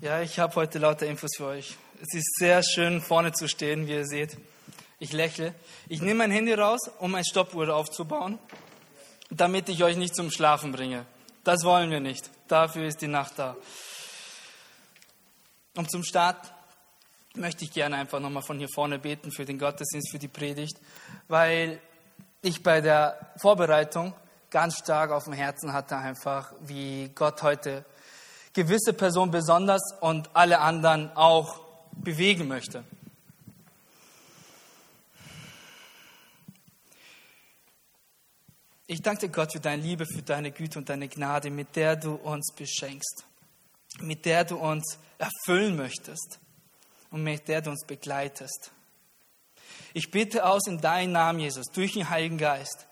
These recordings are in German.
Ja, ich habe heute lauter Infos für euch. Es ist sehr schön, vorne zu stehen, wie ihr seht. Ich lächle. Ich nehme mein Handy raus, um ein Stoppuhr aufzubauen, damit ich euch nicht zum Schlafen bringe. Das wollen wir nicht. Dafür ist die Nacht da. Und zum Start möchte ich gerne einfach nochmal von hier vorne beten für den Gottesdienst, für die Predigt, weil ich bei der Vorbereitung ganz stark auf dem Herzen hatte, einfach, wie Gott heute gewisse Personen besonders und alle anderen auch bewegen möchte. Ich danke Gott für deine Liebe, für deine Güte und deine Gnade, mit der du uns beschenkst, mit der du uns erfüllen möchtest und mit der du uns begleitest. Ich bitte aus in deinen Namen, Jesus, durch den Heiligen Geist,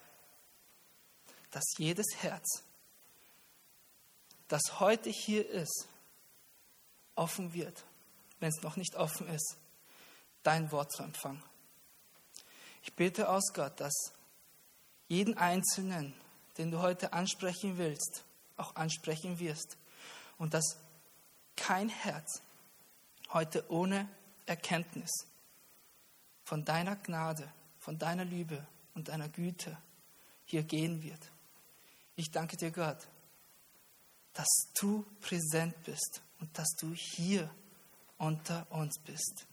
dass jedes Herz, das heute hier ist, offen wird, wenn es noch nicht offen ist, dein Wort zu empfangen. Ich bitte aus Gott, dass jeden Einzelnen, den du heute ansprechen willst, auch ansprechen wirst und dass kein Herz heute ohne Erkenntnis von deiner Gnade, von deiner Liebe und deiner Güte hier gehen wird. Ich danke dir, Gott, dass du präsent bist und dass du hier unter uns bist.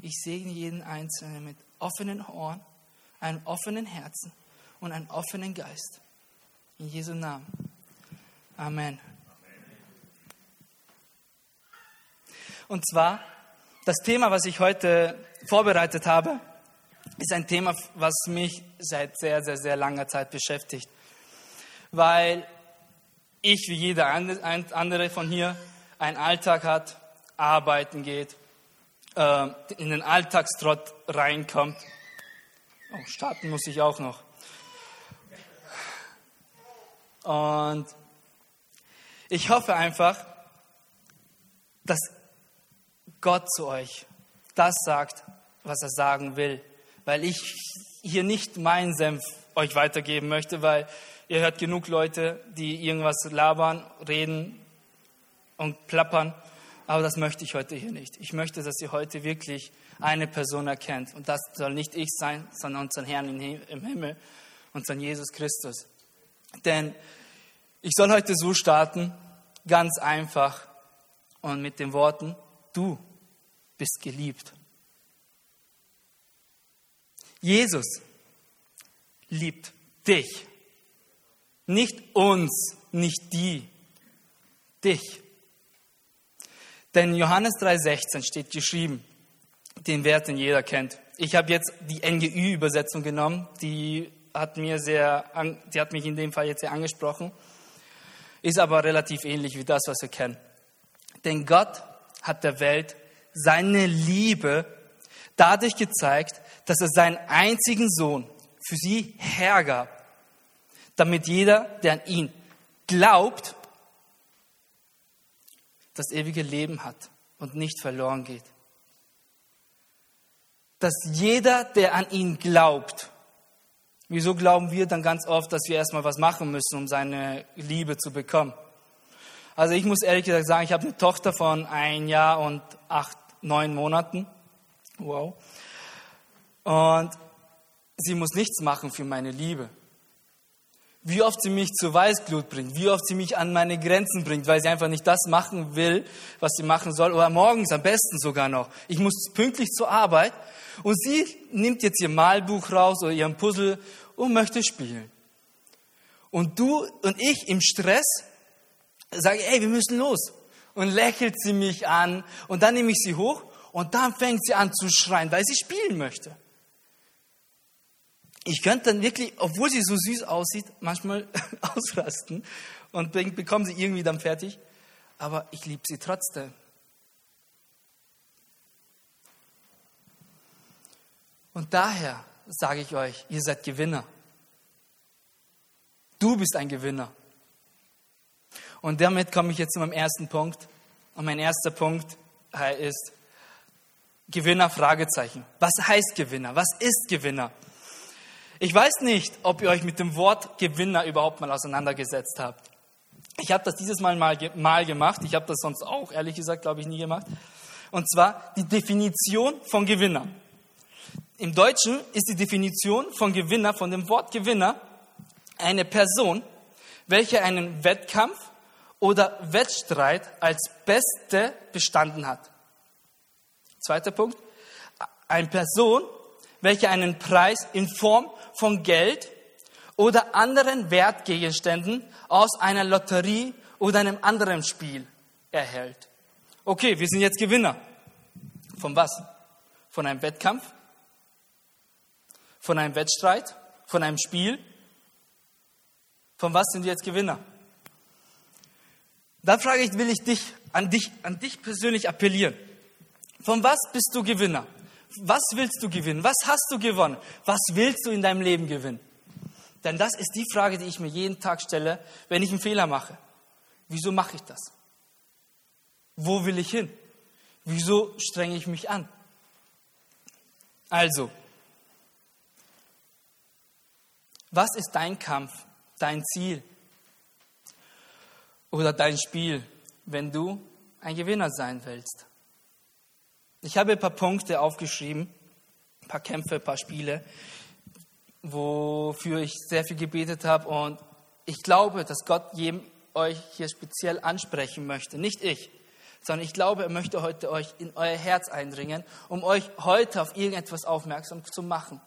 Ich segne jeden Einzelnen mit offenen Ohren, einem offenen Herzen und einem offenen Geist. In Jesu Namen. Amen. Und zwar, das Thema, was ich heute vorbereitet habe, ist ein Thema, was mich seit sehr, sehr, sehr langer Zeit beschäftigt. Weil ich, wie jeder andere von hier, einen Alltag hat, arbeiten geht, äh, in den Alltagstrott reinkommt. Oh, starten muss ich auch noch. Und ich hoffe einfach, dass Gott zu euch das sagt, was er sagen will. Weil ich hier nicht meinen Senf euch weitergeben möchte, weil ihr hört genug Leute, die irgendwas labern, reden und plappern. Aber das möchte ich heute hier nicht. Ich möchte, dass ihr heute wirklich eine Person erkennt. Und das soll nicht ich sein, sondern unseren Herrn im Himmel, unseren Jesus Christus. Denn ich soll heute so starten, ganz einfach und mit den Worten, du bist geliebt. Jesus liebt dich. Nicht uns, nicht die, dich. Denn Johannes 3,16 steht geschrieben, den Wert, den jeder kennt. Ich habe jetzt die NGÜ-Übersetzung genommen, die hat, mir sehr, die hat mich in dem Fall jetzt sehr angesprochen, ist aber relativ ähnlich wie das, was wir kennen. Denn Gott hat der Welt seine Liebe dadurch gezeigt, dass er seinen einzigen Sohn für sie hergab, damit jeder, der an ihn glaubt, das ewige Leben hat und nicht verloren geht. Dass jeder, der an ihn glaubt, wieso glauben wir dann ganz oft, dass wir erstmal was machen müssen, um seine Liebe zu bekommen? Also ich muss ehrlich gesagt sagen, ich habe eine Tochter von ein Jahr und acht, neun Monaten. Wow. Und sie muss nichts machen für meine Liebe. Wie oft sie mich zur Weißglut bringt, wie oft sie mich an meine Grenzen bringt, weil sie einfach nicht das machen will, was sie machen soll, oder morgens am besten sogar noch. Ich muss pünktlich zur Arbeit und sie nimmt jetzt ihr Malbuch raus oder ihren Puzzle und möchte spielen. Und du und ich im Stress sage, ey, wir müssen los. Und lächelt sie mich an und dann nehme ich sie hoch und dann fängt sie an zu schreien, weil sie spielen möchte. Ich könnte dann wirklich, obwohl sie so süß aussieht, manchmal ausrasten und bekomme sie irgendwie dann fertig. Aber ich liebe sie trotzdem. Und daher sage ich euch, ihr seid Gewinner. Du bist ein Gewinner. Und damit komme ich jetzt zu meinem ersten Punkt. Und mein erster Punkt ist Gewinner, Fragezeichen. Was heißt Gewinner? Was ist Gewinner? Ich weiß nicht, ob ihr euch mit dem Wort Gewinner überhaupt mal auseinandergesetzt habt. Ich habe das dieses Mal mal, mal gemacht. Ich habe das sonst auch, ehrlich gesagt, glaube ich, nie gemacht. Und zwar die Definition von Gewinner. Im Deutschen ist die Definition von Gewinner, von dem Wort Gewinner, eine Person, welche einen Wettkampf oder Wettstreit als Beste bestanden hat. Zweiter Punkt. Eine Person, welche einen Preis in Form von Geld oder anderen Wertgegenständen aus einer Lotterie oder einem anderen Spiel erhält. Okay, wir sind jetzt Gewinner. Von was? Von einem Wettkampf? Von einem Wettstreit? Von einem Spiel? Von was sind wir jetzt Gewinner? Da frage ich, will ich dich an dich, an dich persönlich appellieren. Von was bist du Gewinner? Was willst du gewinnen? Was hast du gewonnen? Was willst du in deinem Leben gewinnen? Denn das ist die Frage, die ich mir jeden Tag stelle, wenn ich einen Fehler mache. Wieso mache ich das? Wo will ich hin? Wieso strenge ich mich an? Also, was ist dein Kampf, dein Ziel oder dein Spiel, wenn du ein Gewinner sein willst? Ich habe ein paar Punkte aufgeschrieben, ein paar Kämpfe, ein paar Spiele, wofür ich sehr viel gebetet habe. Und ich glaube, dass Gott jedem euch hier speziell ansprechen möchte. Nicht ich, sondern ich glaube, er möchte heute euch in euer Herz eindringen, um euch heute auf irgendetwas aufmerksam zu machen,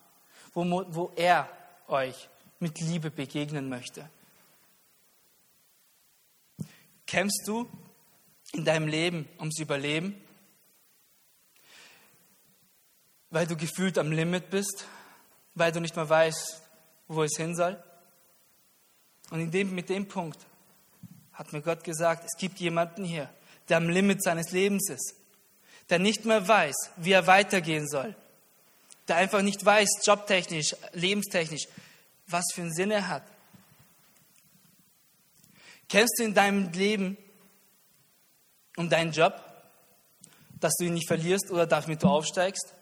wo, wo er euch mit Liebe begegnen möchte. Kämpfst du in deinem Leben ums Überleben, weil du gefühlt am Limit bist, weil du nicht mehr weißt, wo es hin soll. Und dem, mit dem Punkt hat mir Gott gesagt, es gibt jemanden hier, der am Limit seines Lebens ist, der nicht mehr weiß, wie er weitergehen soll, der einfach nicht weiß, jobtechnisch, lebenstechnisch, was für einen Sinn er hat. Kennst du in deinem Leben um deinen Job, dass du ihn nicht verlierst oder damit du aufsteigst?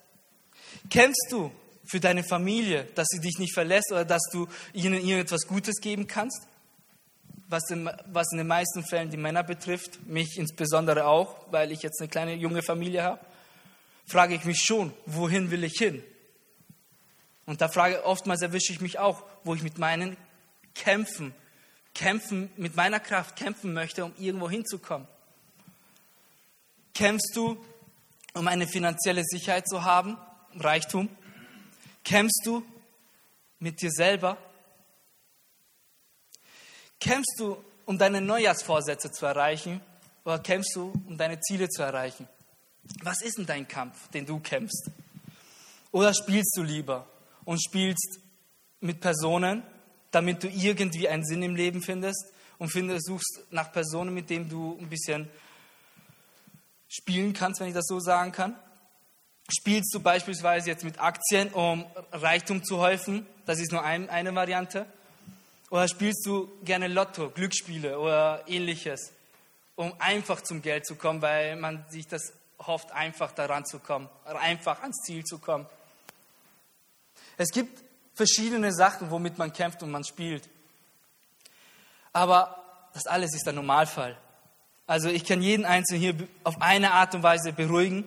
Kennst du für deine Familie, dass sie dich nicht verlässt oder dass du ihnen irgendetwas Gutes geben kannst? Was in, was in den meisten Fällen die Männer betrifft, mich insbesondere auch, weil ich jetzt eine kleine junge Familie habe, frage ich mich schon, wohin will ich hin? Und da frage oftmals erwische ich mich auch, wo ich mit meinen Kämpfen, kämpfen, mit meiner Kraft kämpfen möchte, um irgendwo hinzukommen. Kämpfst du, um eine finanzielle Sicherheit zu haben, Reichtum? Kämpfst du mit dir selber? Kämpfst du, um deine Neujahrsvorsätze zu erreichen oder kämpfst du, um deine Ziele zu erreichen? Was ist denn dein Kampf, den du kämpfst? Oder spielst du lieber und spielst mit Personen, damit du irgendwie einen Sinn im Leben findest und findest, suchst nach Personen, mit denen du ein bisschen spielen kannst, wenn ich das so sagen kann? Spielst du beispielsweise jetzt mit Aktien, um Reichtum zu häufen? Das ist nur ein, eine Variante. Oder spielst du gerne Lotto, Glücksspiele oder ähnliches, um einfach zum Geld zu kommen, weil man sich das hofft, einfach daran zu kommen, einfach ans Ziel zu kommen? Es gibt verschiedene Sachen, womit man kämpft und man spielt. Aber das alles ist der Normalfall. Also ich kann jeden Einzelnen hier auf eine Art und Weise beruhigen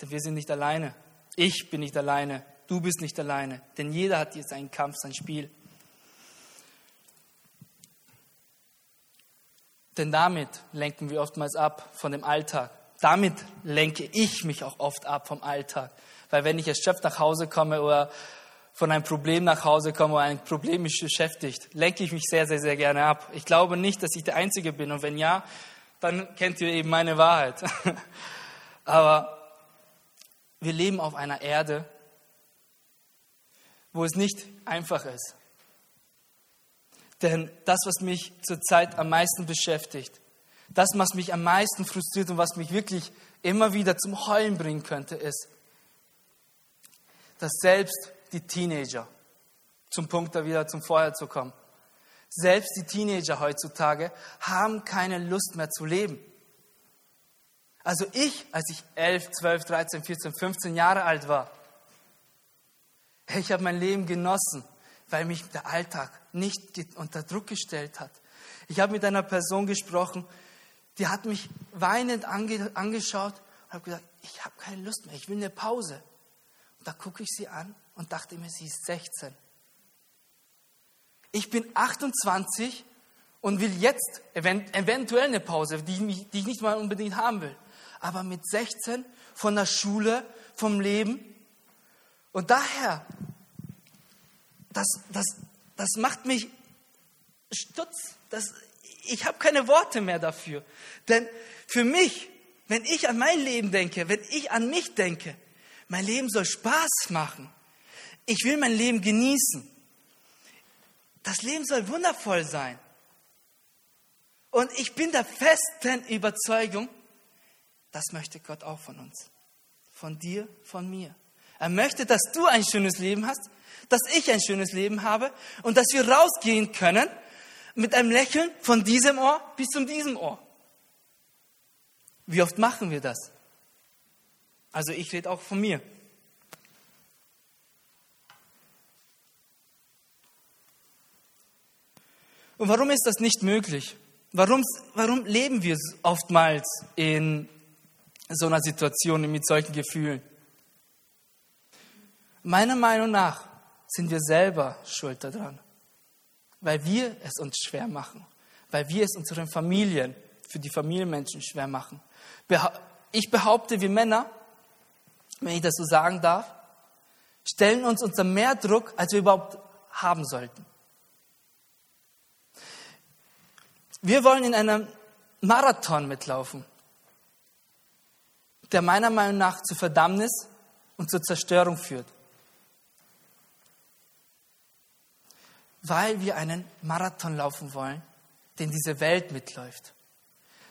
denn wir sind nicht alleine. Ich bin nicht alleine. Du bist nicht alleine. Denn jeder hat jetzt einen Kampf, sein Spiel. Denn damit lenken wir oftmals ab von dem Alltag. Damit lenke ich mich auch oft ab vom Alltag. Weil wenn ich erschöpft nach Hause komme oder von einem Problem nach Hause komme oder ein Problem mich beschäftigt, lenke ich mich sehr, sehr, sehr gerne ab. Ich glaube nicht, dass ich der Einzige bin. Und wenn ja, dann kennt ihr eben meine Wahrheit. Aber wir leben auf einer Erde, wo es nicht einfach ist. Denn das, was mich zurzeit am meisten beschäftigt, das, was mich am meisten frustriert und was mich wirklich immer wieder zum Heulen bringen könnte, ist, dass selbst die Teenager, zum Punkt da wieder zum Vorher zu kommen, selbst die Teenager heutzutage haben keine Lust mehr zu leben. Also ich, als ich 11, 12, 13, 14, 15 Jahre alt war, ich habe mein Leben genossen, weil mich der Alltag nicht unter Druck gestellt hat. Ich habe mit einer Person gesprochen, die hat mich weinend ange angeschaut und habe gesagt, ich habe keine Lust mehr, ich will eine Pause. Und da gucke ich sie an und dachte mir, sie ist 16. Ich bin 28 und will jetzt eventuell eine Pause, die die ich nicht mal unbedingt haben will. Aber mit 16 von der Schule, vom Leben. Und daher, das, das, das macht mich stutz. Das, ich habe keine Worte mehr dafür. Denn für mich, wenn ich an mein Leben denke, wenn ich an mich denke, mein Leben soll Spaß machen. Ich will mein Leben genießen. Das Leben soll wundervoll sein. Und ich bin der festen Überzeugung, das möchte Gott auch von uns. Von dir, von mir. Er möchte, dass du ein schönes Leben hast, dass ich ein schönes Leben habe und dass wir rausgehen können mit einem Lächeln von diesem Ohr bis zum diesem Ohr. Wie oft machen wir das? Also ich rede auch von mir. Und warum ist das nicht möglich? Warum, warum leben wir oftmals in so einer Situation mit solchen Gefühlen? Meiner Meinung nach sind wir selber schuld daran, weil wir es uns schwer machen, weil wir es unseren Familien, für die Familienmenschen schwer machen. Ich behaupte, wir Männer, wenn ich das so sagen darf, stellen uns unter mehr Druck, als wir überhaupt haben sollten. Wir wollen in einem Marathon mitlaufen, der meiner Meinung nach zu Verdammnis und zur Zerstörung führt. Weil wir einen Marathon laufen wollen, den diese Welt mitläuft.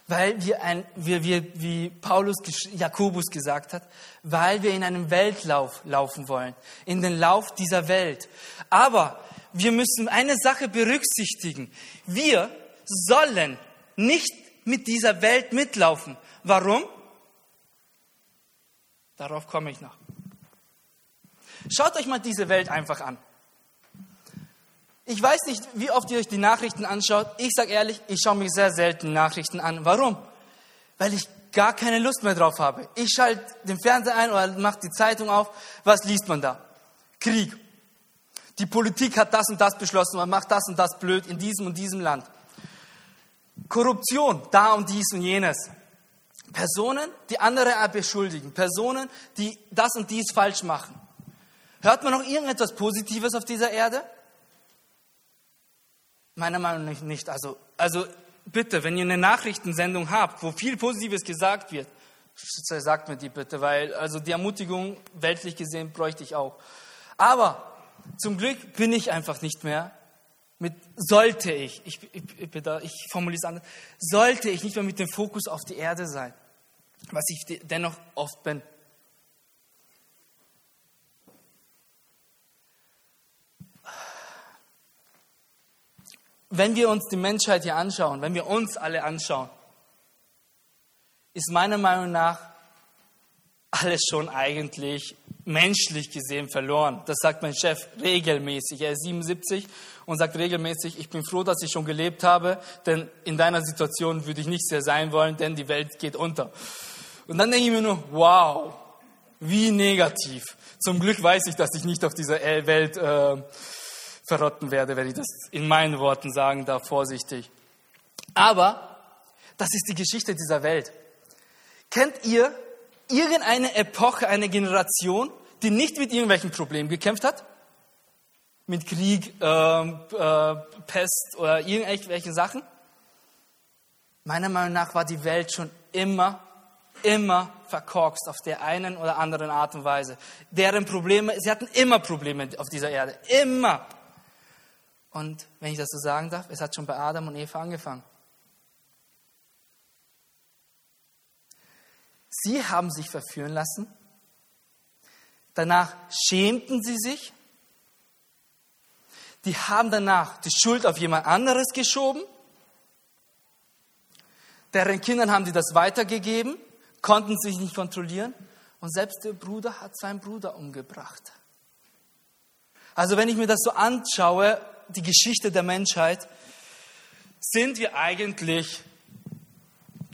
Weil wir, ein, wir, wir wie Paulus, Jakobus gesagt hat, weil wir in einem Weltlauf laufen wollen, in den Lauf dieser Welt. Aber wir müssen eine Sache berücksichtigen. Wir sollen nicht mit dieser Welt mitlaufen. Warum? Darauf komme ich noch. Schaut euch mal diese Welt einfach an. Ich weiß nicht, wie oft ihr euch die Nachrichten anschaut. Ich sage ehrlich, ich schaue mich sehr selten Nachrichten an. Warum? Weil ich gar keine Lust mehr drauf habe. Ich schalte den Fernseher ein oder mache die Zeitung auf. Was liest man da? Krieg. Die Politik hat das und das beschlossen, man macht das und das blöd in diesem und diesem Land. Korruption, da und dies und jenes. Personen, die andere beschuldigen. Personen, die das und dies falsch machen. Hört man noch irgendetwas Positives auf dieser Erde? Meiner Meinung nach nicht. Also, also bitte, wenn ihr eine Nachrichtensendung habt, wo viel Positives gesagt wird, sagt mir die bitte, weil also die Ermutigung weltlich gesehen bräuchte ich auch. Aber zum Glück bin ich einfach nicht mehr mit sollte ich, ich, ich, ich formuliere es anders, sollte ich nicht mehr mit dem Fokus auf die Erde sein, was ich dennoch oft bin. Wenn wir uns die Menschheit hier anschauen, wenn wir uns alle anschauen, ist meiner Meinung nach alles schon eigentlich menschlich gesehen verloren. Das sagt mein Chef regelmäßig. Er ist 77 und sagt regelmäßig, ich bin froh, dass ich schon gelebt habe, denn in deiner Situation würde ich nicht sehr sein wollen, denn die Welt geht unter. Und dann denke ich mir nur, wow, wie negativ. Zum Glück weiß ich, dass ich nicht auf dieser Welt äh, verrotten werde, wenn ich das in meinen Worten sagen darf, vorsichtig. Aber das ist die Geschichte dieser Welt. Kennt ihr irgendeine Epoche, eine Generation, die nicht mit irgendwelchen Problemen gekämpft hat? Mit Krieg, äh, äh, Pest oder irgendwelche Sachen? Meiner Meinung nach war die Welt schon immer, immer verkorkst auf der einen oder anderen Art und Weise. Deren Probleme, sie hatten immer Probleme auf dieser Erde. Immer. Und wenn ich das so sagen darf, es hat schon bei Adam und Eva angefangen. Sie haben sich verführen lassen. Danach schämten sie sich. Die haben danach die Schuld auf jemand anderes geschoben. Deren Kindern haben sie das weitergegeben, konnten sich nicht kontrollieren. Und selbst der Bruder hat seinen Bruder umgebracht. Also wenn ich mir das so anschaue, die Geschichte der Menschheit, sind wir eigentlich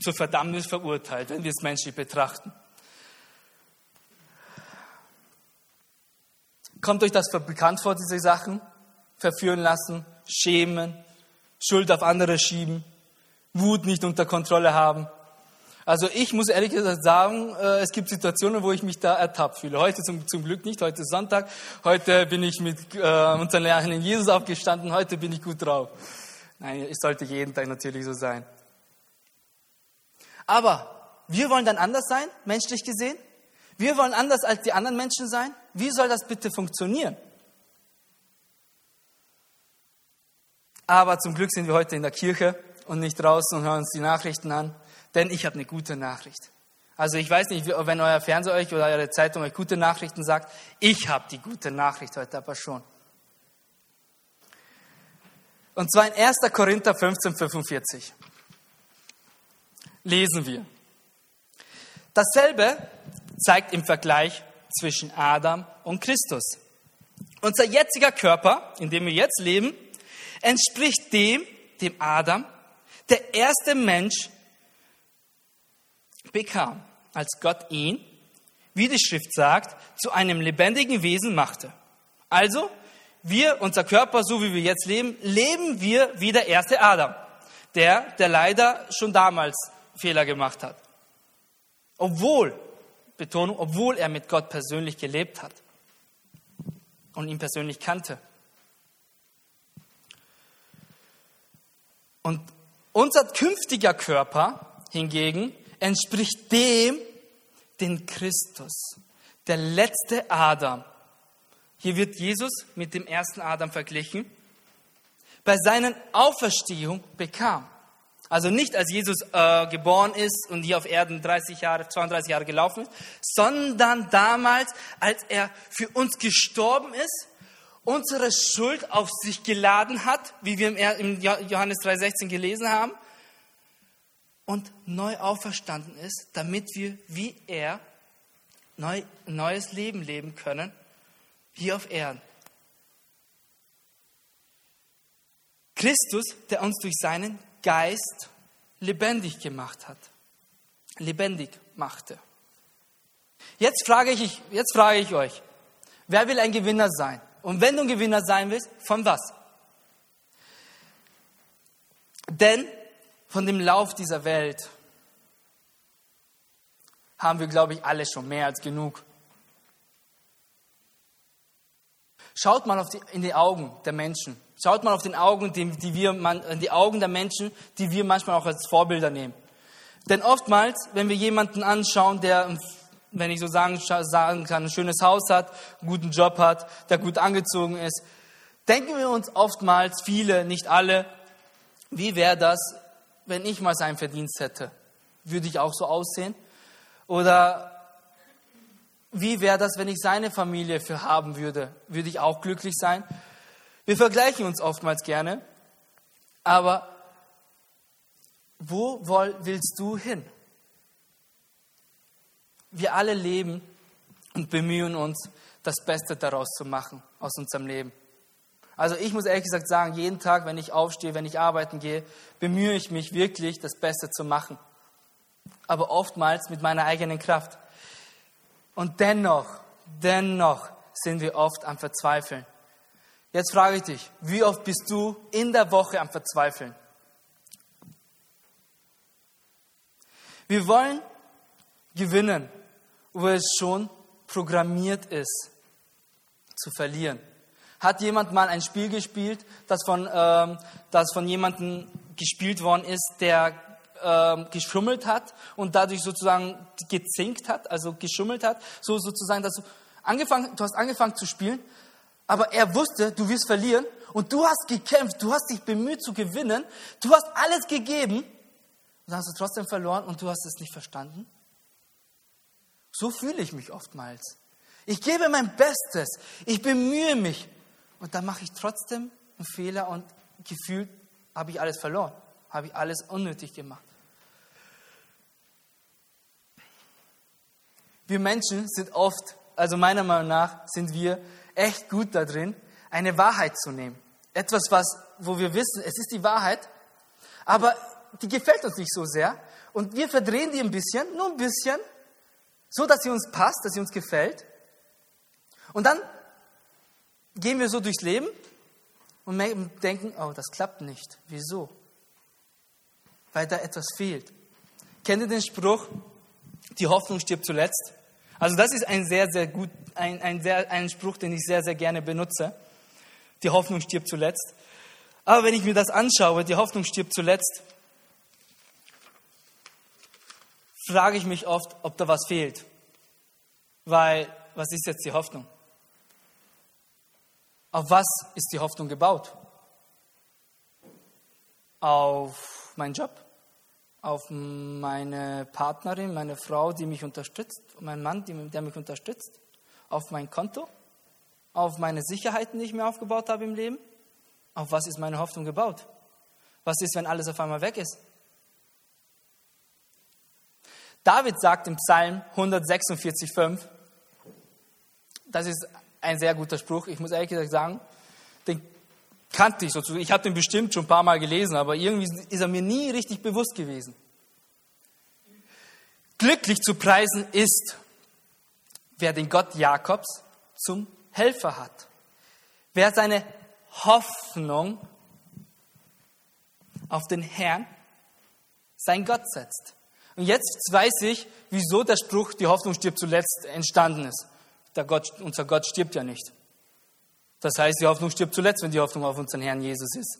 zur Verdammnis verurteilt, wenn wir es menschlich betrachten. Kommt euch das bekannt vor, diese Sachen? Verführen lassen, schämen, Schuld auf andere schieben, Wut nicht unter Kontrolle haben. Also ich muss ehrlich gesagt sagen, äh, es gibt Situationen, wo ich mich da ertappt fühle. Heute zum, zum Glück nicht, heute ist Sonntag. Heute bin ich mit äh, unseren Lehrern Jesus aufgestanden, heute bin ich gut drauf. Nein, es sollte jeden Tag natürlich so sein. Aber wir wollen dann anders sein, menschlich gesehen. Wir wollen anders als die anderen Menschen sein. Wie soll das bitte funktionieren? Aber zum Glück sind wir heute in der Kirche und nicht draußen und hören uns die Nachrichten an, denn ich habe eine gute Nachricht. Also ich weiß nicht, wenn euer Fernseher euch oder eure Zeitung euch gute Nachrichten sagt, ich habe die gute Nachricht heute aber schon. Und zwar in 1. Korinther 15, 45 lesen wir. Dasselbe zeigt im Vergleich zwischen Adam und Christus. Unser jetziger Körper, in dem wir jetzt leben, entspricht dem, dem Adam, der erste Mensch bekam, als Gott ihn, wie die Schrift sagt, zu einem lebendigen Wesen machte. Also, wir, unser Körper, so wie wir jetzt leben, leben wir wie der erste Adam, der, der leider schon damals Fehler gemacht hat. Obwohl, Betonung, obwohl er mit Gott persönlich gelebt hat und ihn persönlich kannte. Und unser künftiger Körper hingegen entspricht dem, den Christus, der letzte Adam. Hier wird Jesus mit dem ersten Adam verglichen, bei seiner Auferstehung bekam. Also nicht als Jesus äh, geboren ist und hier auf Erden 30 Jahre, 32 Jahre gelaufen ist, sondern damals, als er für uns gestorben ist unsere Schuld auf sich geladen hat, wie wir im Johannes 3,16 gelesen haben, und neu auferstanden ist, damit wir wie er neu, neues Leben leben können, hier auf Erden. Christus, der uns durch seinen Geist lebendig gemacht hat, lebendig machte. Jetzt frage ich, jetzt frage ich euch, wer will ein Gewinner sein? Und wenn du ein Gewinner sein willst, von was? Denn von dem Lauf dieser Welt haben wir, glaube ich, alle schon mehr als genug. Schaut mal die, in die Augen der Menschen. Schaut mal auf den Augen, die, die wir, man, die Augen der Menschen, die wir manchmal auch als Vorbilder nehmen. Denn oftmals, wenn wir jemanden anschauen, der wenn ich so sagen, sagen kann, ein schönes Haus hat, einen guten Job hat, der gut angezogen ist, denken wir uns oftmals, viele, nicht alle, wie wäre das, wenn ich mal seinen Verdienst hätte? Würde ich auch so aussehen? Oder wie wäre das, wenn ich seine Familie für haben würde? Würde ich auch glücklich sein? Wir vergleichen uns oftmals gerne, aber wo willst du hin? wir alle leben und bemühen uns, das Beste daraus zu machen aus unserem Leben. Also ich muss ehrlich gesagt sagen, jeden Tag, wenn ich aufstehe, wenn ich arbeiten gehe, bemühe ich mich wirklich, das Beste zu machen. Aber oftmals mit meiner eigenen Kraft. Und dennoch, dennoch sind wir oft am Verzweifeln. Jetzt frage ich dich, wie oft bist du in der Woche am Verzweifeln? Wir wollen gewinnen wo es schon programmiert ist, zu verlieren. Hat jemand mal ein Spiel gespielt, das von, ähm, das von jemandem gespielt worden ist, der ähm, geschummelt hat und dadurch sozusagen gezinkt hat, also geschummelt hat, so sozusagen, dass du angefangen, du hast angefangen zu spielen, aber er wusste, du wirst verlieren und du hast gekämpft, du hast dich bemüht zu gewinnen, du hast alles gegeben und dann hast du trotzdem verloren und du hast es nicht verstanden. So fühle ich mich oftmals. Ich gebe mein Bestes, ich bemühe mich und dann mache ich trotzdem einen Fehler und gefühlt habe ich alles verloren, habe ich alles unnötig gemacht. Wir Menschen sind oft, also meiner Meinung nach, sind wir echt gut da drin, eine Wahrheit zu nehmen. Etwas, was, wo wir wissen, es ist die Wahrheit, aber die gefällt uns nicht so sehr und wir verdrehen die ein bisschen, nur ein bisschen, so dass sie uns passt, dass sie uns gefällt. Und dann gehen wir so durchs Leben und denken, oh, das klappt nicht. Wieso? Weil da etwas fehlt. Kennt ihr den Spruch, die Hoffnung stirbt zuletzt? Also das ist ein sehr, sehr gut, ein, ein, sehr, ein Spruch, den ich sehr, sehr gerne benutze. Die Hoffnung stirbt zuletzt. Aber wenn ich mir das anschaue, die Hoffnung stirbt zuletzt, frage ich mich oft, ob da was fehlt. Weil, was ist jetzt die Hoffnung? Auf was ist die Hoffnung gebaut? Auf meinen Job? Auf meine Partnerin, meine Frau, die mich unterstützt? Mein Mann, der mich unterstützt? Auf mein Konto? Auf meine Sicherheiten, die ich mir aufgebaut habe im Leben? Auf was ist meine Hoffnung gebaut? Was ist, wenn alles auf einmal weg ist? David sagt im Psalm 146,5, das ist ein sehr guter Spruch, ich muss ehrlich gesagt sagen, den kannte ich sozusagen. Ich habe den bestimmt schon ein paar Mal gelesen, aber irgendwie ist er mir nie richtig bewusst gewesen. Glücklich zu preisen ist, wer den Gott Jakobs zum Helfer hat. Wer seine Hoffnung auf den Herrn, sein Gott setzt. Und jetzt weiß ich, wieso der Spruch, die Hoffnung stirbt zuletzt, entstanden ist. Der Gott, unser Gott stirbt ja nicht. Das heißt, die Hoffnung stirbt zuletzt, wenn die Hoffnung auf unseren Herrn Jesus ist.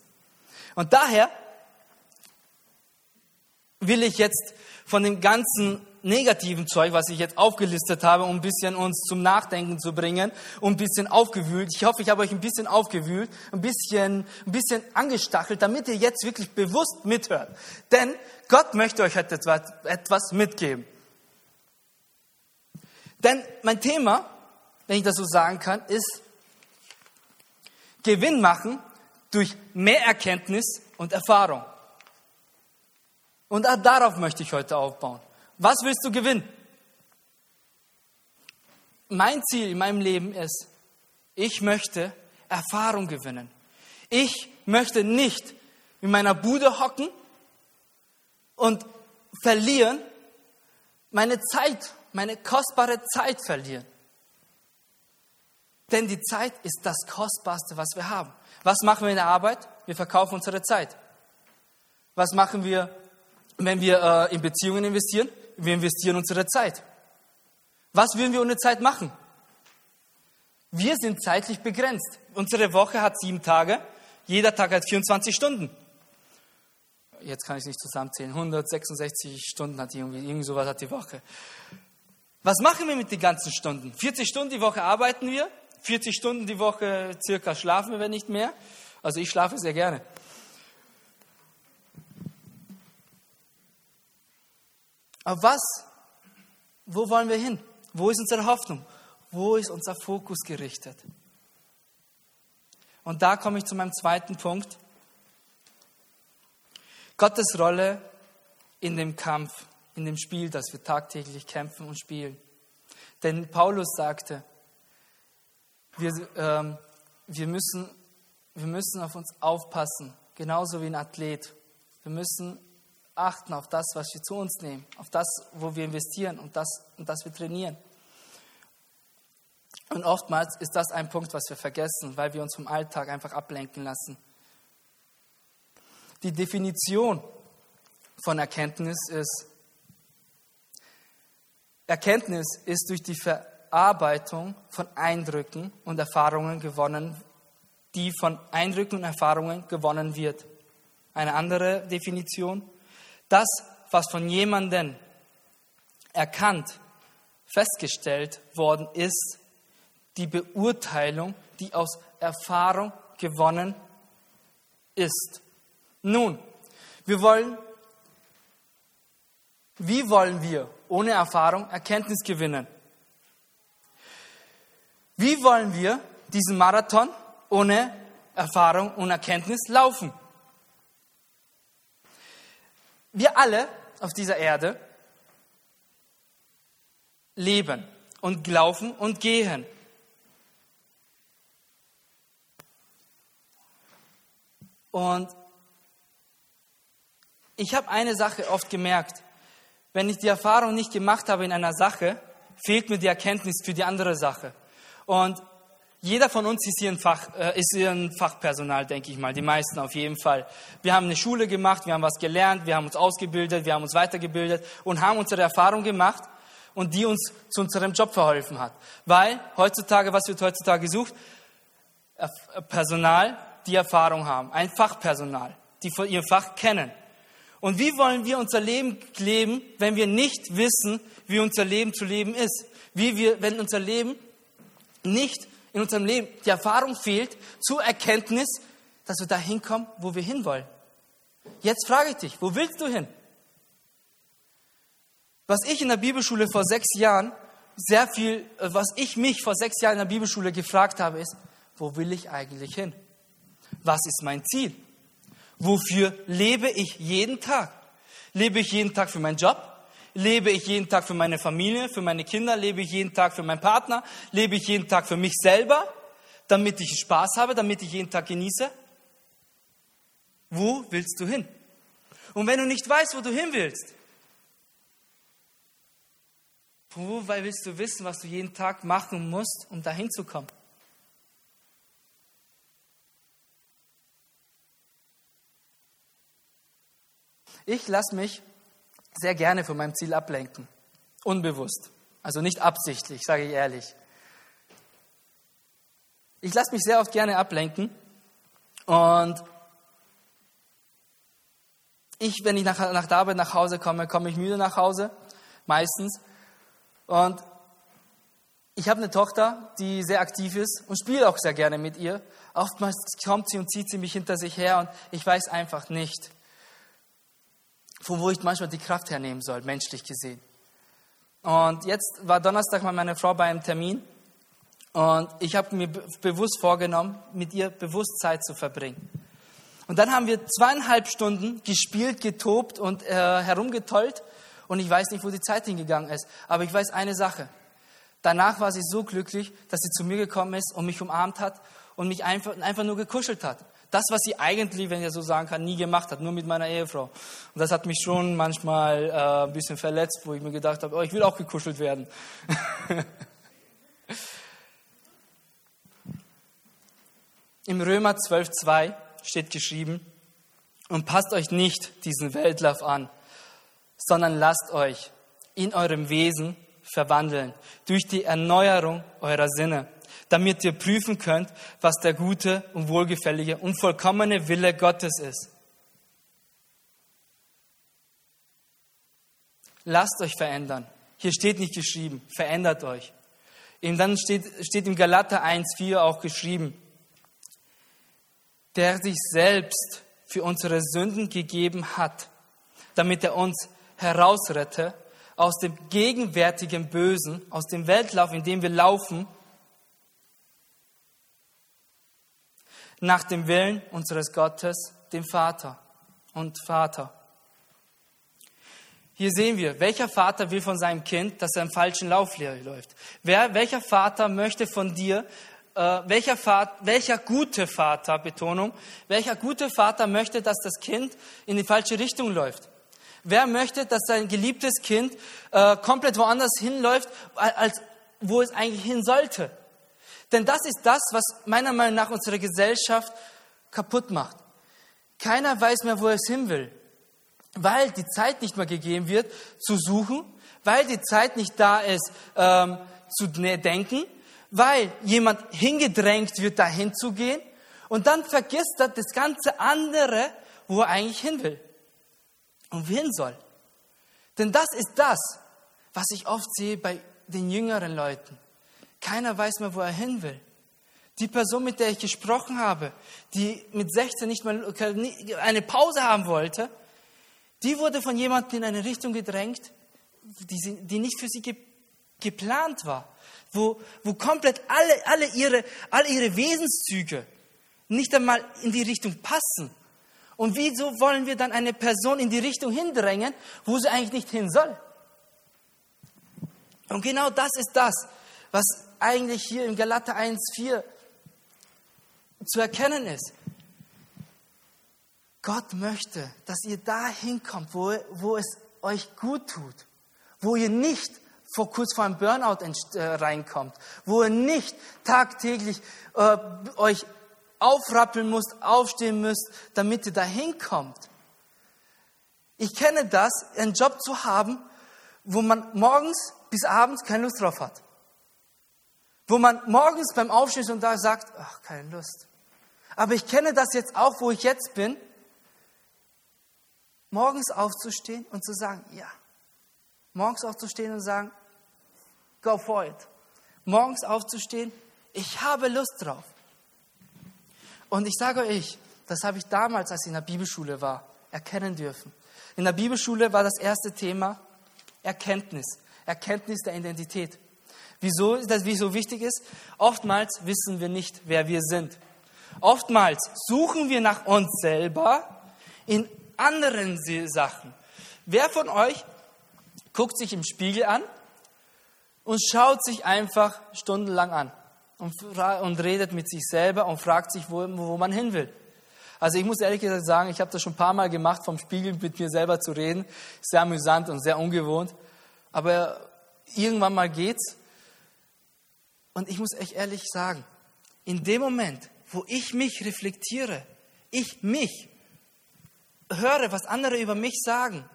Und daher will ich jetzt von dem ganzen negativen Zeug, was ich jetzt aufgelistet habe, um ein bisschen uns zum Nachdenken zu bringen und ein bisschen aufgewühlt. Ich hoffe, ich habe euch ein bisschen aufgewühlt, ein bisschen, ein bisschen angestachelt, damit ihr jetzt wirklich bewusst mithört. Denn Gott möchte euch heute etwas mitgeben. Denn mein Thema, wenn ich das so sagen kann, ist Gewinn machen durch mehr Erkenntnis und Erfahrung. Und darauf möchte ich heute aufbauen. Was willst du gewinnen? Mein Ziel in meinem Leben ist, ich möchte Erfahrung gewinnen. Ich möchte nicht in meiner Bude hocken und verlieren, meine Zeit, meine kostbare Zeit verlieren. Denn die Zeit ist das Kostbarste, was wir haben. Was machen wir in der Arbeit? Wir verkaufen unsere Zeit. Was machen wir, wenn wir äh, in Beziehungen investieren? wir investieren unsere Zeit. Was würden wir ohne Zeit machen? Wir sind zeitlich begrenzt. Unsere Woche hat sieben Tage, jeder Tag hat 24 Stunden. Jetzt kann ich nicht zusammenzählen. 166 Stunden hat die irgendwie, irgendwie sowas hat die Woche. Was machen wir mit den ganzen Stunden? 40 Stunden die Woche arbeiten wir, 40 Stunden die Woche circa schlafen wir, wenn nicht mehr. Also ich schlafe sehr gerne. Aber was, wo wollen wir hin? Wo ist unsere Hoffnung? Wo ist unser Fokus gerichtet? Und da komme ich zu meinem zweiten Punkt. Gottes Rolle in dem Kampf, in dem Spiel, das wir tagtäglich kämpfen und spielen. Denn Paulus sagte, wir, ähm, wir, müssen, wir müssen auf uns aufpassen, genauso wie ein Athlet. Wir müssen achten auf das, was wir zu uns nehmen, auf das, wo wir investieren und das, und das wir trainieren. Und oftmals ist das ein Punkt, was wir vergessen, weil wir uns vom Alltag einfach ablenken lassen. Die Definition von Erkenntnis ist, Erkenntnis ist durch die Verarbeitung von Eindrücken und Erfahrungen gewonnen, die von Eindrücken und Erfahrungen gewonnen wird. Eine andere Definition, das, was von jemandem erkannt, festgestellt worden ist, die Beurteilung, die aus Erfahrung gewonnen ist. Nun, wir wollen, wie wollen wir ohne Erfahrung Erkenntnis gewinnen? Wie wollen wir diesen Marathon ohne Erfahrung und Erkenntnis laufen? wir alle auf dieser Erde leben und laufen und gehen. Und Ich habe eine Sache oft gemerkt. Wenn ich die Erfahrung nicht gemacht habe in einer Sache, fehlt mir die Erkenntnis für die andere Sache. Und jeder von uns ist hier ein, Fach, äh, ist hier ein Fachpersonal, denke ich mal, die meisten auf jeden Fall. Wir haben eine Schule gemacht, wir haben was gelernt, wir haben uns ausgebildet, wir haben uns weitergebildet und haben unsere Erfahrung gemacht und die uns zu unserem Job verholfen hat. Weil heutzutage, was wird heutzutage gesucht? Personal, die Erfahrung haben, ein Fachpersonal, die ihrem Fach kennen. Und wie wollen wir unser Leben leben, wenn wir nicht wissen, wie unser Leben zu leben ist? Wie wir, wenn unser Leben nicht in unserem Leben die Erfahrung fehlt zur Erkenntnis, dass wir dahin kommen, wo wir hinwollen. Jetzt frage ich dich, wo willst du hin? Was ich in der Bibelschule vor sechs Jahren sehr viel, äh, was ich mich vor sechs Jahren in der Bibelschule gefragt habe, ist, wo will ich eigentlich hin? Was ist mein Ziel? Wofür lebe ich jeden Tag? Lebe ich jeden Tag für meinen Job? Lebe ich jeden Tag für meine Familie, für meine Kinder? Lebe ich jeden Tag für meinen Partner? Lebe ich jeden Tag für mich selber, damit ich Spaß habe, damit ich jeden Tag genieße? Wo willst du hin? Und wenn du nicht weißt, wo du hin willst, wo willst du wissen, was du jeden Tag machen musst, um dahin zu kommen? Ich lasse mich sehr gerne von meinem Ziel ablenken. Unbewusst. Also nicht absichtlich, sage ich ehrlich. Ich lasse mich sehr oft gerne ablenken. Und ich, wenn ich nach, nach der Arbeit nach Hause komme, komme ich müde nach Hause, meistens. Und ich habe eine Tochter, die sehr aktiv ist und spiele auch sehr gerne mit ihr. Oftmals kommt sie und zieht sie mich hinter sich her und ich weiß einfach nicht, von wo ich manchmal die Kraft hernehmen soll, menschlich gesehen. Und jetzt war Donnerstag mal meine Frau bei einem Termin und ich habe mir bewusst vorgenommen, mit ihr bewusst Zeit zu verbringen. Und dann haben wir zweieinhalb Stunden gespielt, getobt und äh, herumgetollt und ich weiß nicht, wo die Zeit hingegangen ist. Aber ich weiß eine Sache. Danach war sie so glücklich, dass sie zu mir gekommen ist und mich umarmt hat und mich einfach, einfach nur gekuschelt hat. Das, was sie eigentlich, wenn ich so sagen kann, nie gemacht hat, nur mit meiner Ehefrau. Und das hat mich schon manchmal äh, ein bisschen verletzt, wo ich mir gedacht habe, oh, ich will auch gekuschelt werden. Im Römer 12,2 steht geschrieben, und passt euch nicht diesen Weltlauf an, sondern lasst euch in eurem Wesen verwandeln durch die Erneuerung eurer Sinne damit ihr prüfen könnt, was der gute und wohlgefällige und vollkommene Wille Gottes ist. Lasst euch verändern. Hier steht nicht geschrieben, verändert euch. Und dann steht, steht im Galater 1,4 auch geschrieben, der sich selbst für unsere Sünden gegeben hat, damit er uns herausrette aus dem gegenwärtigen Bösen, aus dem Weltlauf, in dem wir laufen nach dem Willen unseres Gottes, dem Vater und Vater. Hier sehen wir, welcher Vater will von seinem Kind, dass er im falschen Lauf läuft? Wer, welcher Vater möchte von dir, äh, welcher, Vater, welcher gute Vater, Betonung, welcher gute Vater möchte, dass das Kind in die falsche Richtung läuft? Wer möchte, dass sein geliebtes Kind äh, komplett woanders hinläuft, als wo es eigentlich hin sollte? Denn das ist das, was meiner Meinung nach unsere Gesellschaft kaputt macht. Keiner weiß mehr, wo er es hin will, weil die Zeit nicht mehr gegeben wird, zu suchen, weil die Zeit nicht da ist, ähm, zu ne-, denken, weil jemand hingedrängt wird, dahin zu gehen und dann vergisst er das ganze andere, wo er eigentlich hin will und wohin soll. Denn das ist das, was ich oft sehe bei den jüngeren Leuten. Keiner weiß mehr, wo er hin will. Die Person, mit der ich gesprochen habe, die mit 16 nicht mal eine Pause haben wollte, die wurde von jemandem in eine Richtung gedrängt, die, sie, die nicht für sie ge, geplant war. Wo, wo komplett alle, alle, ihre, alle ihre Wesenszüge nicht einmal in die Richtung passen. Und wieso wollen wir dann eine Person in die Richtung hindrängen, wo sie eigentlich nicht hin soll? Und genau das ist das, was eigentlich hier in Galater 1,4 zu erkennen ist. Gott möchte, dass ihr da hinkommt, wo, wo es euch gut tut, wo ihr nicht vor kurz vor einem Burnout äh, reinkommt, wo ihr nicht tagtäglich äh, euch aufrappeln müsst, aufstehen müsst, damit ihr da hinkommt. Ich kenne das, einen Job zu haben, wo man morgens bis abends keine Lust drauf hat. Wo man morgens beim Aufstehen und da sagt, ach, keine Lust. Aber ich kenne das jetzt auch, wo ich jetzt bin, morgens aufzustehen und zu sagen, ja. Morgens aufzustehen und sagen, go for it. Morgens aufzustehen, ich habe Lust drauf. Und ich sage euch, das habe ich damals, als ich in der Bibelschule war, erkennen dürfen. In der Bibelschule war das erste Thema Erkenntnis. Erkenntnis der Identität. Wieso das wie so wichtig ist? Oftmals wissen wir nicht, wer wir sind. Oftmals suchen wir nach uns selber in anderen Sachen. Wer von euch guckt sich im Spiegel an und schaut sich einfach stundenlang an und, und redet mit sich selber und fragt sich, wo, wo man hin will? Also ich muss ehrlich gesagt sagen, ich habe das schon ein paar Mal gemacht, vom Spiegel mit mir selber zu reden. Sehr amüsant und sehr ungewohnt. Aber irgendwann mal geht's. Und ich muss echt ehrlich sagen, in dem Moment, wo ich mich reflektiere, ich mich höre, was andere über mich sagen,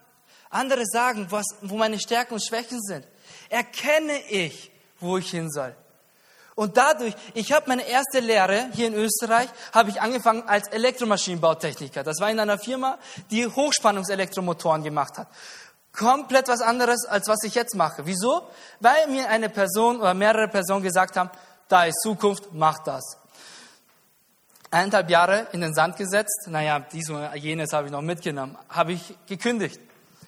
andere sagen, was, wo meine Stärken und Schwächen sind, erkenne ich, wo ich hin soll. Und dadurch, ich habe meine erste Lehre hier in Österreich, habe ich angefangen als Elektromaschinenbautechniker. Das war in einer Firma, die Hochspannungselektromotoren gemacht hat. Komplett was anderes, als was ich jetzt mache. Wieso? Weil mir eine Person oder mehrere Personen gesagt haben, da ist Zukunft, mach das. Eineinhalb Jahre in den Sand gesetzt, naja, dies und jenes habe ich noch mitgenommen, habe ich gekündigt,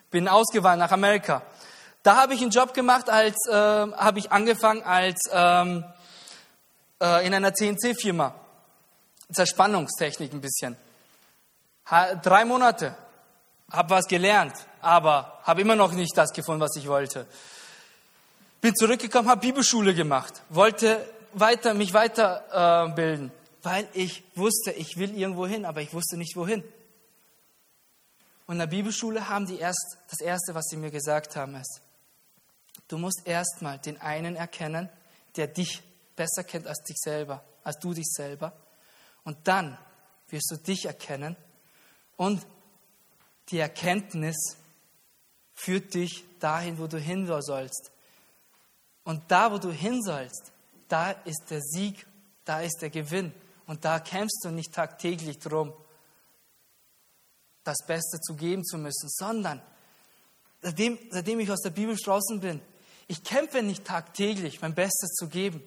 bin ausgewandert nach Amerika. Da habe ich einen Job gemacht, als äh, habe ich angefangen als ähm, äh, in einer CNC-Firma. Zerspannungstechnik ein bisschen. Ha, drei Monate, habe was gelernt, aber habe immer noch nicht das gefunden, was ich wollte. Bin zurückgekommen, habe Bibelschule gemacht, wollte weiter, mich weiterbilden, äh, weil ich wusste, ich will irgendwo hin, aber ich wusste nicht wohin. Und in der Bibelschule haben die erst, das Erste, was sie mir gesagt haben, ist, du musst erstmal den einen erkennen, der dich besser kennt als dich selber, als du dich selber. Und dann wirst du dich erkennen und die Erkenntnis führt dich dahin, wo du hin sollst. Und da, wo du hin sollst, da ist der Sieg, da ist der Gewinn. Und da kämpfst du nicht tagtäglich drum, das Beste zu geben zu müssen, sondern seitdem, seitdem ich aus der Bibel draußen bin, ich kämpfe nicht tagtäglich, mein Bestes zu geben.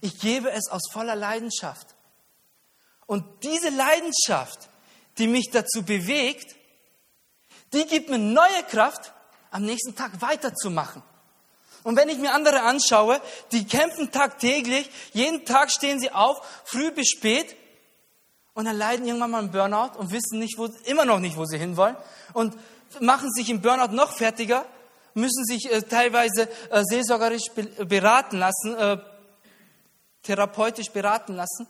Ich gebe es aus voller Leidenschaft. Und diese Leidenschaft, die mich dazu bewegt, die gibt mir neue Kraft, am nächsten Tag weiterzumachen. Und wenn ich mir andere anschaue, die kämpfen tagtäglich, jeden Tag stehen sie auf, früh bis spät, und dann leiden irgendwann mal einen Burnout und wissen nicht, wo, immer noch nicht, wo sie hinwollen, und machen sich im Burnout noch fertiger, müssen sich äh, teilweise äh, seelsorgerisch beraten lassen, äh, therapeutisch beraten lassen,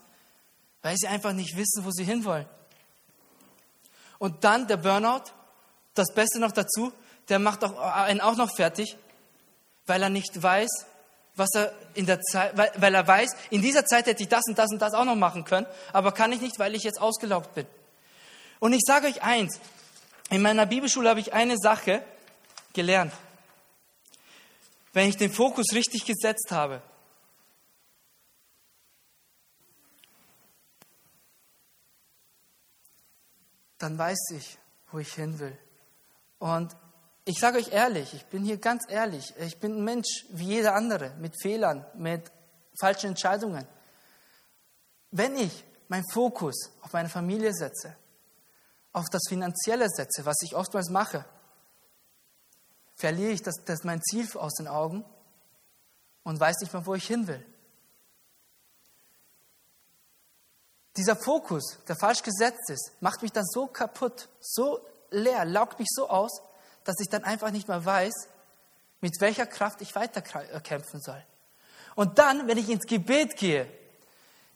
weil sie einfach nicht wissen, wo sie hinwollen. Und dann der Burnout, das Beste noch dazu, der macht auch, einen auch noch fertig, weil er nicht weiß, was er in der Zeit, weil, weil er weiß, in dieser Zeit hätte ich das und das und das auch noch machen können, aber kann ich nicht, weil ich jetzt ausgelaugt bin. Und ich sage euch eins, in meiner Bibelschule habe ich eine Sache gelernt. Wenn ich den Fokus richtig gesetzt habe, dann weiß ich, wo ich hin will. Und ich sage euch ehrlich, ich bin hier ganz ehrlich, ich bin ein Mensch wie jeder andere, mit Fehlern, mit falschen Entscheidungen. Wenn ich meinen Fokus auf meine Familie setze, auf das Finanzielle setze, was ich oftmals mache, verliere ich das, das mein Ziel aus den Augen und weiß nicht mehr, wo ich hin will. Dieser Fokus, der falsch gesetzt ist, macht mich dann so kaputt, so leer, laugt mich so aus, dass ich dann einfach nicht mehr weiß, mit welcher Kraft ich weiter kämpfen soll. Und dann, wenn ich ins Gebet gehe,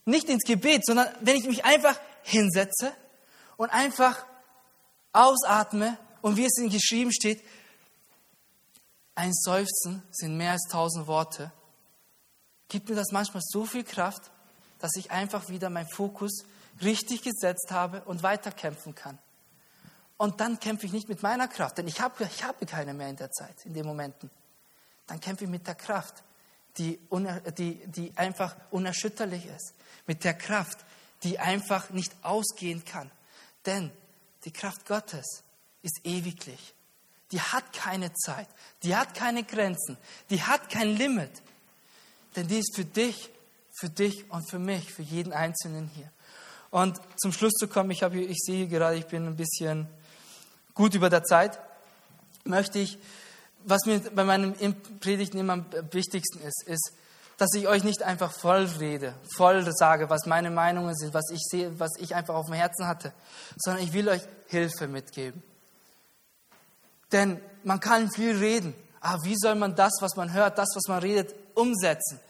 nicht ins Gebet, sondern wenn ich mich einfach hinsetze und einfach ausatme und wie es in geschrieben steht, ein Seufzen sind mehr als tausend Worte, gibt mir das manchmal so viel Kraft, dass ich einfach wieder meinen Fokus richtig gesetzt habe und weiterkämpfen kann. Und dann kämpfe ich nicht mit meiner Kraft, denn ich habe, ich habe keine mehr in der Zeit, in den Momenten. Dann kämpfe ich mit der Kraft, die, die, die einfach unerschütterlich ist. Mit der Kraft, die einfach nicht ausgehen kann. Denn die Kraft Gottes ist ewiglich. Die hat keine Zeit. Die hat keine Grenzen. Die hat kein Limit. Denn die ist für dich, für dich und für mich, für jeden Einzelnen hier. Und zum Schluss zu kommen, ich, habe, ich sehe gerade, ich bin ein bisschen gut über der Zeit, möchte ich, was mir bei meinen Predigten immer am wichtigsten ist, ist, dass ich euch nicht einfach voll rede, voll sage, was meine Meinungen sind, was ich sehe, was ich einfach auf dem Herzen hatte, sondern ich will euch Hilfe mitgeben. Denn man kann viel reden, aber wie soll man das, was man hört, das, was man redet, umsetzen?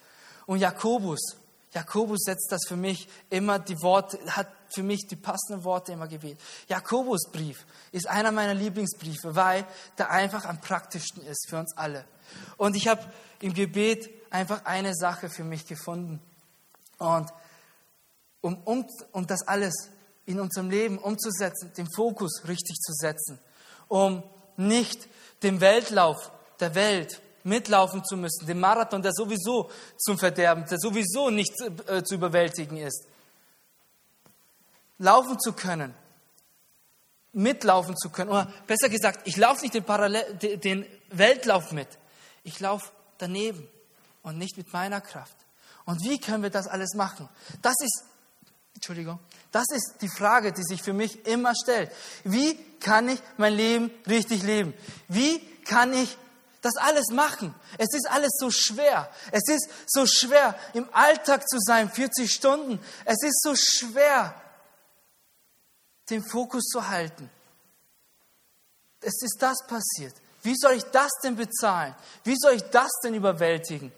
Und Jakobus, Jakobus setzt das für mich immer die Worte, hat für mich die passenden Worte immer gewählt. Jakobusbrief ist einer meiner Lieblingsbriefe, weil der einfach am praktischsten ist für uns alle. Und ich habe im Gebet einfach eine Sache für mich gefunden. Und um, um, um das alles in unserem Leben umzusetzen, den Fokus richtig zu setzen, um nicht dem Weltlauf der Welt mitlaufen zu müssen, dem Marathon, der sowieso zum Verderben, der sowieso nicht äh, zu überwältigen ist. Laufen zu können, mitlaufen zu können, oder besser gesagt, ich laufe nicht den, Parallel, den Weltlauf mit, ich laufe daneben und nicht mit meiner Kraft. Und wie können wir das alles machen? Das ist, Entschuldigung, das ist die Frage, die sich für mich immer stellt. Wie kann ich mein Leben richtig leben? Wie kann ich das alles machen? Es ist alles so schwer. Es ist so schwer, im Alltag zu sein, 40 Stunden. Es ist so schwer, den Fokus zu halten. Es ist das passiert. Wie soll ich das denn bezahlen? Wie soll ich das denn überwältigen?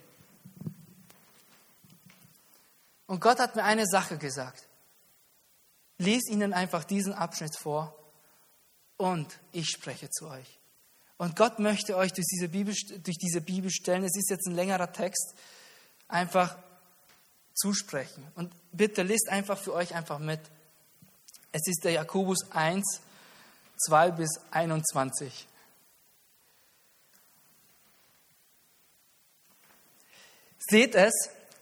Und Gott hat mir eine Sache gesagt. Lies ihnen einfach diesen Abschnitt vor und ich spreche zu euch. Und Gott möchte euch durch diese, Bibel, durch diese Bibelstellen, es ist jetzt ein längerer Text, einfach zusprechen. Und bitte lest einfach für euch einfach mit. Es ist der Jakobus 1, 2 bis 21. Seht es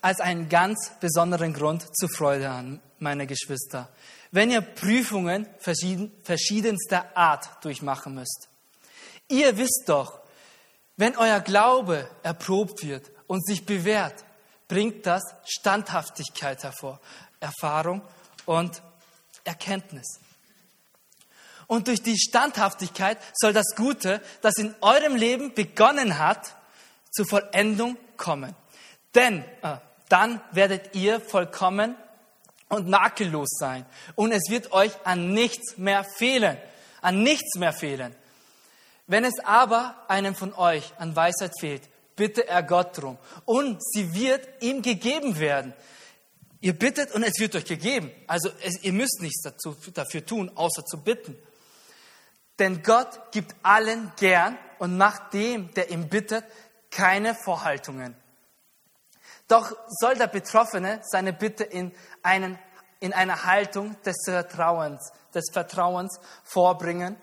als einen ganz besonderen Grund zur Freude an, meine Geschwister, wenn ihr Prüfungen verschiedenster Art durchmachen müsst. Ihr wisst doch, wenn euer Glaube erprobt wird und sich bewährt, bringt das Standhaftigkeit hervor, Erfahrung und Erkenntnis. Und durch die Standhaftigkeit soll das Gute, das in eurem Leben begonnen hat, zur Vollendung kommen. Denn äh, dann werdet ihr vollkommen und makellos sein. Und es wird euch an nichts mehr fehlen. An nichts mehr fehlen. Wenn es aber einem von euch an Weisheit fehlt, bitte er Gott drum. Und sie wird ihm gegeben werden. Ihr bittet und es wird euch gegeben. Also es, ihr müsst nichts dazu, dafür tun, außer zu bitten. Denn Gott gibt allen gern und macht dem, der ihm bittet, keine Vorhaltungen. Doch soll der Betroffene seine Bitte in, einen, in einer Haltung des Vertrauens, des Vertrauens vorbringen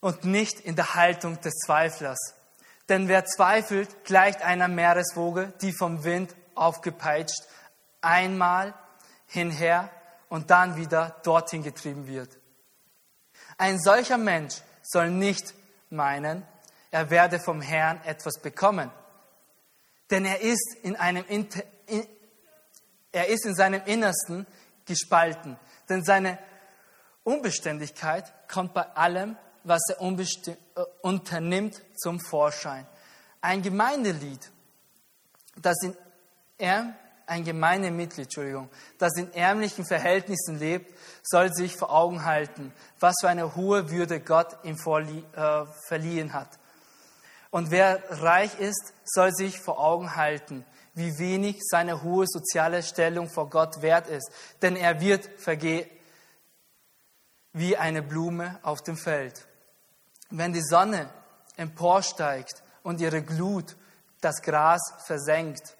und nicht in der Haltung des Zweiflers. Denn wer zweifelt, gleicht einer Meereswoge, die vom Wind aufgepeitscht, einmal hinher und dann wieder dorthin getrieben wird. Ein solcher Mensch soll nicht meinen, er werde vom Herrn etwas bekommen. Denn er ist in, einem, er ist in seinem Innersten gespalten. Denn seine Unbeständigkeit kommt bei allem, was er äh, unternimmt, zum Vorschein. Ein Gemeindelied, das in Ärm, ein Gemeindemitglied, Entschuldigung, das in ärmlichen Verhältnissen lebt, soll sich vor Augen halten, was für eine hohe Würde Gott ihm vorlie, äh, verliehen hat. Und wer reich ist, soll sich vor Augen halten, wie wenig seine hohe soziale Stellung vor Gott wert ist. Denn er wird vergehen wie eine Blume auf dem Feld. Wenn die Sonne emporsteigt und ihre Glut das Gras versenkt,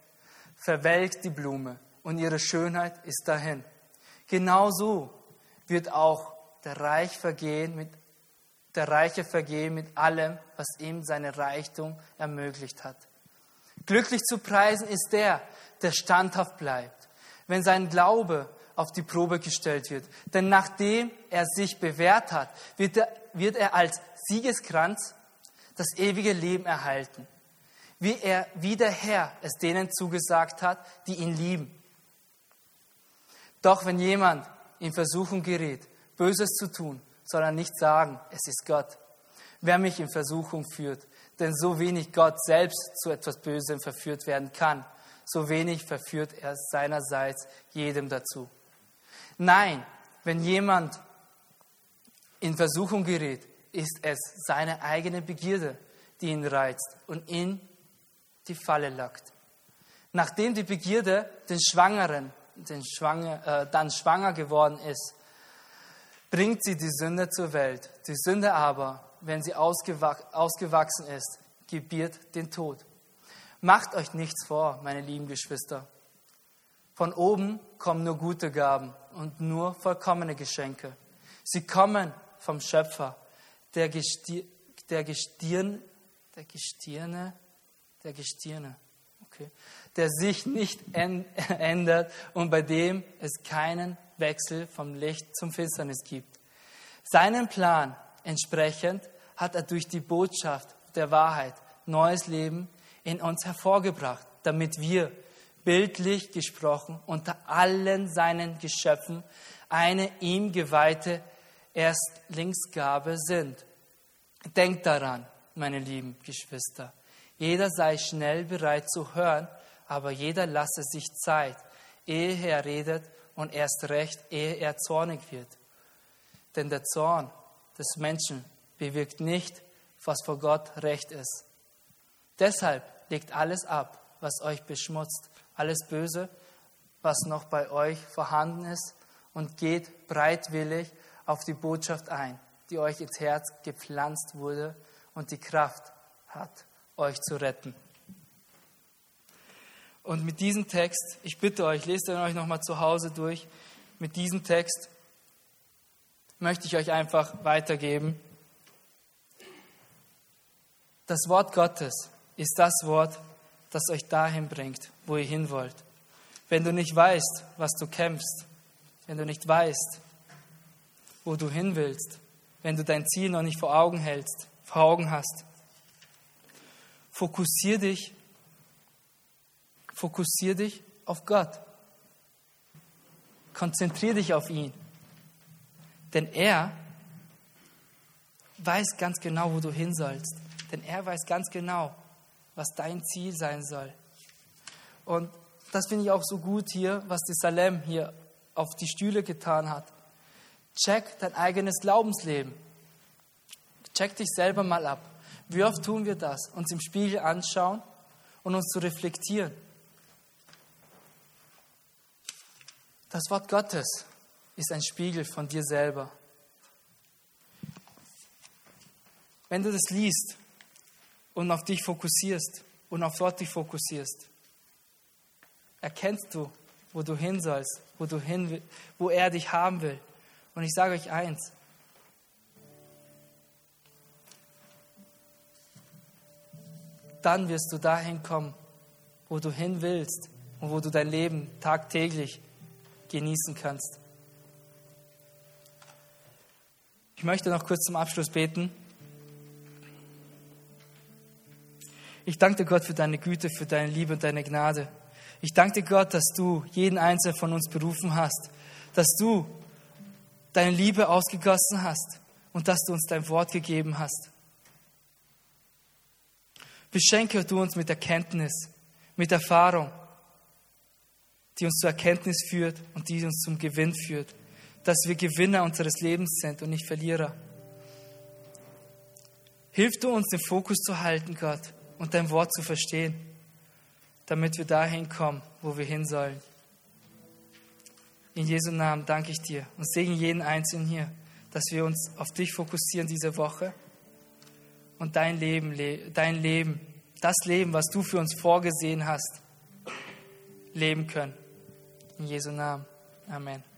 verwelkt die Blume und ihre Schönheit ist dahin. Genauso wird auch der Reich vergehen mit der Reiche vergehen mit allem, was ihm seine Reichtum ermöglicht hat. Glücklich zu preisen ist der, der standhaft bleibt, wenn sein Glaube auf die Probe gestellt wird. Denn nachdem er sich bewährt hat, wird er, wird er als Siegeskranz das ewige Leben erhalten, wie er wie der Herr es denen zugesagt hat, die ihn lieben. Doch wenn jemand in Versuchung gerät, Böses zu tun, soll er nicht sagen, es ist Gott. Wer mich in Versuchung führt, denn so wenig Gott selbst zu etwas Bösem verführt werden kann, so wenig verführt er seinerseits jedem dazu. Nein, wenn jemand in Versuchung gerät, ist es seine eigene Begierde, die ihn reizt und in die Falle lockt. Nachdem die Begierde den Schwangeren den Schwanger, äh, dann schwanger geworden ist, bringt sie die Sünde zur Welt. Die Sünde aber, wenn sie ausgewachsen ist, gebiert den Tod. Macht euch nichts vor, meine lieben Geschwister. Von oben kommen nur gute Gaben und nur vollkommene Geschenke. Sie kommen vom Schöpfer, der, Gestir, der Gestirn, der Gestirne, der Gestirne, okay, der sich nicht ändert und bei dem es keinen Wechsel vom Licht zum Finsternis gibt. Seinem Plan entsprechend hat er durch die Botschaft der Wahrheit neues Leben in uns hervorgebracht, damit wir, bildlich gesprochen, unter allen seinen Geschöpfen eine ihm geweihte Erstlingsgabe sind. Denkt daran, meine lieben Geschwister, jeder sei schnell bereit zu hören, aber jeder lasse sich Zeit, ehe er redet und erst recht, ehe er zornig wird. Denn der Zorn des Menschen bewirkt nicht, was vor Gott recht ist. Deshalb legt alles ab, was euch beschmutzt, alles Böse, was noch bei euch vorhanden ist, und geht breitwillig auf die Botschaft ein, die euch ins Herz gepflanzt wurde und die Kraft hat, euch zu retten. Und mit diesem Text, ich bitte euch, lest ihn euch nochmal zu Hause durch. Mit diesem Text möchte ich euch einfach weitergeben. Das Wort Gottes ist das Wort, das euch dahin bringt, wo ihr hin wollt. Wenn du nicht weißt, was du kämpfst, wenn du nicht weißt, wo du hin willst, wenn du dein Ziel noch nicht vor Augen hältst, vor Augen hast, fokussier dich Fokussiere dich auf Gott. Konzentriere dich auf ihn. Denn er weiß ganz genau, wo du hin sollst. Denn er weiß ganz genau, was dein Ziel sein soll. Und das finde ich auch so gut hier, was die Salem hier auf die Stühle getan hat. Check dein eigenes Glaubensleben. Check dich selber mal ab. Wie oft tun wir das? Uns im Spiegel anschauen und uns zu reflektieren. Das Wort Gottes ist ein Spiegel von dir selber. Wenn du das liest und auf dich fokussierst und auf Gott dich fokussierst, erkennst du, wo du hin sollst, wo, du hin, wo er dich haben will. Und ich sage euch eins, dann wirst du dahin kommen, wo du hin willst und wo du dein Leben tagtäglich genießen kannst. Ich möchte noch kurz zum Abschluss beten. Ich danke Gott für deine Güte, für deine Liebe und deine Gnade. Ich danke Gott, dass du jeden Einzelnen von uns berufen hast, dass du deine Liebe ausgegossen hast und dass du uns dein Wort gegeben hast. Beschenke du uns mit Erkenntnis, mit Erfahrung, die uns zur Erkenntnis führt und die uns zum Gewinn führt. Dass wir Gewinner unseres Lebens sind und nicht Verlierer. Hilf du uns, den Fokus zu halten, Gott, und dein Wort zu verstehen, damit wir dahin kommen, wo wir hin sollen. In Jesu Namen danke ich dir und segne jeden Einzelnen hier, dass wir uns auf dich fokussieren diese Woche und dein Leben, dein Leben, das Leben, was du für uns vorgesehen hast, leben können. In Jesu Namen. Amen.